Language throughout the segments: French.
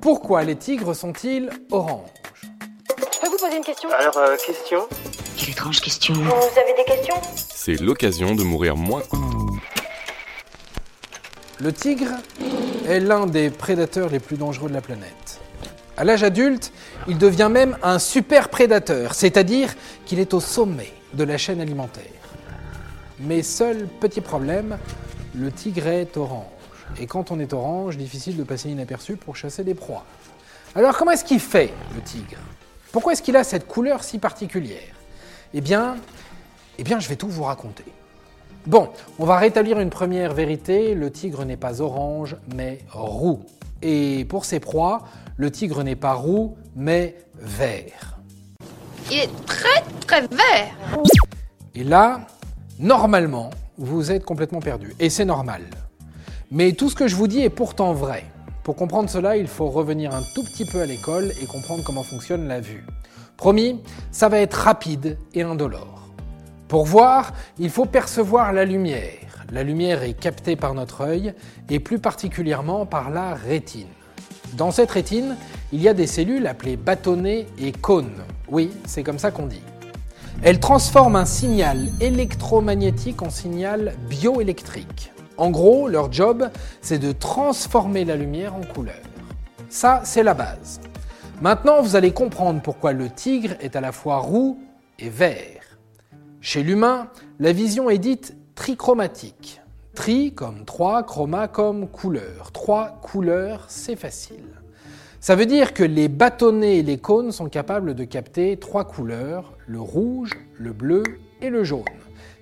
Pourquoi les tigres sont-ils oranges Je peux vous poser une question Alors, euh, question Quelle étrange question. Vous avez des questions C'est l'occasion de mourir moins. Le tigre est l'un des prédateurs les plus dangereux de la planète. À l'âge adulte, il devient même un super prédateur, c'est-à-dire qu'il est au sommet de la chaîne alimentaire. Mais seul petit problème, le tigre est orange. Et quand on est orange, difficile de passer inaperçu pour chasser des proies. Alors comment est-ce qu'il fait, le tigre? Pourquoi est-ce qu'il a cette couleur si particulière? Eh bien, eh bien, je vais tout vous raconter. Bon, on va rétablir une première vérité, le tigre n'est pas orange, mais roux. Et pour ses proies, le tigre n'est pas roux, mais vert. Il est très très vert. Et là, normalement, vous êtes complètement perdu. Et c'est normal. Mais tout ce que je vous dis est pourtant vrai. Pour comprendre cela, il faut revenir un tout petit peu à l'école et comprendre comment fonctionne la vue. Promis, ça va être rapide et indolore. Pour voir, il faut percevoir la lumière. La lumière est captée par notre œil et plus particulièrement par la rétine. Dans cette rétine, il y a des cellules appelées bâtonnets et cônes. Oui, c'est comme ça qu'on dit. Elles transforment un signal électromagnétique en signal bioélectrique. En gros, leur job, c'est de transformer la lumière en couleur. Ça, c'est la base. Maintenant, vous allez comprendre pourquoi le tigre est à la fois roux et vert. Chez l'humain, la vision est dite trichromatique. Tri comme trois, chroma comme couleur. Trois couleurs, c'est facile. Ça veut dire que les bâtonnets et les cônes sont capables de capter trois couleurs, le rouge, le bleu et le jaune.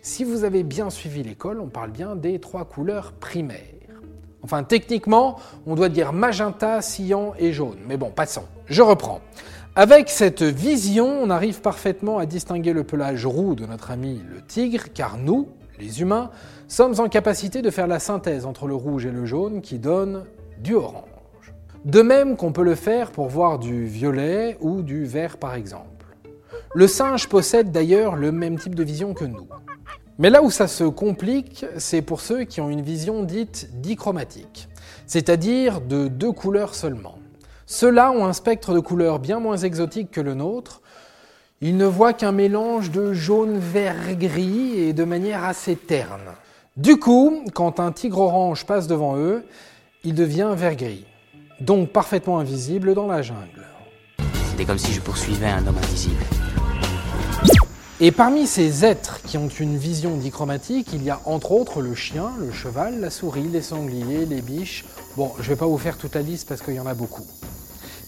Si vous avez bien suivi l'école, on parle bien des trois couleurs primaires. Enfin, techniquement, on doit dire magenta, cyan et jaune. Mais bon, passons. Je reprends. Avec cette vision, on arrive parfaitement à distinguer le pelage roux de notre ami le tigre, car nous, les humains, sommes en capacité de faire la synthèse entre le rouge et le jaune qui donne du orange. De même qu'on peut le faire pour voir du violet ou du vert par exemple. Le singe possède d'ailleurs le même type de vision que nous. Mais là où ça se complique, c'est pour ceux qui ont une vision dite dichromatique, c'est-à-dire de deux couleurs seulement. Ceux-là ont un spectre de couleurs bien moins exotique que le nôtre. Ils ne voient qu'un mélange de jaune, vert, gris et de manière assez terne. Du coup, quand un tigre orange passe devant eux, il devient vert-gris, donc parfaitement invisible dans la jungle. C'était comme si je poursuivais un homme invisible. Et parmi ces êtres qui ont une vision dichromatique, il y a entre autres le chien, le cheval, la souris, les sangliers, les biches. Bon, je ne vais pas vous faire toute la liste parce qu'il y en a beaucoup.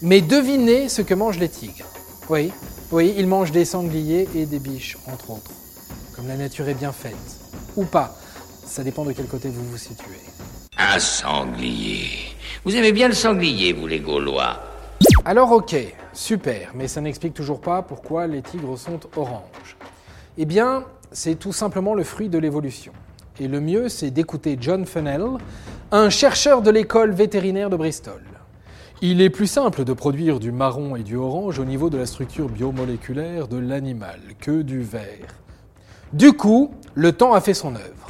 Mais devinez ce que mangent les tigres. Oui, oui, ils mangent des sangliers et des biches, entre autres. Comme la nature est bien faite. Ou pas. Ça dépend de quel côté vous vous situez. Un sanglier. Vous aimez bien le sanglier, vous les Gaulois Alors ok, super, mais ça n'explique toujours pas pourquoi les tigres sont oranges. Eh bien, c'est tout simplement le fruit de l'évolution. Et le mieux, c'est d'écouter John Fennell, un chercheur de l'école vétérinaire de Bristol. Il est plus simple de produire du marron et du orange au niveau de la structure biomoléculaire de l'animal que du vert. Du coup, le temps a fait son œuvre.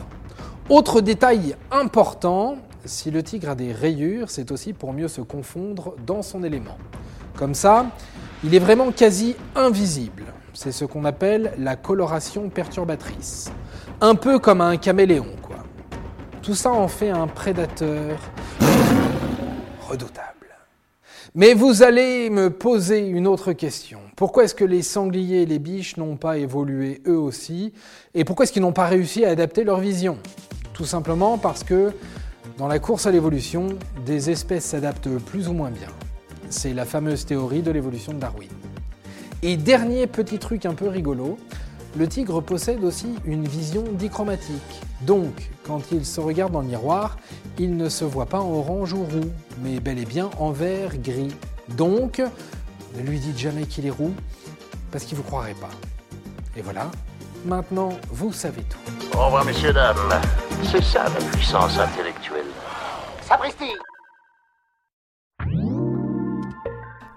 Autre détail important, si le tigre a des rayures, c'est aussi pour mieux se confondre dans son élément. Comme ça, il est vraiment quasi invisible. C'est ce qu'on appelle la coloration perturbatrice. Un peu comme un caméléon, quoi. Tout ça en fait un prédateur redoutable. Mais vous allez me poser une autre question. Pourquoi est-ce que les sangliers et les biches n'ont pas évolué eux aussi? Et pourquoi est-ce qu'ils n'ont pas réussi à adapter leur vision? Tout simplement parce que dans la course à l'évolution, des espèces s'adaptent plus ou moins bien. C'est la fameuse théorie de l'évolution de Darwin. Et dernier petit truc un peu rigolo, le tigre possède aussi une vision dichromatique. Donc, quand il se regarde dans le miroir, il ne se voit pas en orange ou roux, mais bel et bien en vert gris. Donc, ne lui dites jamais qu'il est roux, parce qu'il ne vous croirait pas. Et voilà, maintenant vous savez tout. Au revoir, messieurs, dames. C'est ça la puissance intellectuelle. Sapristi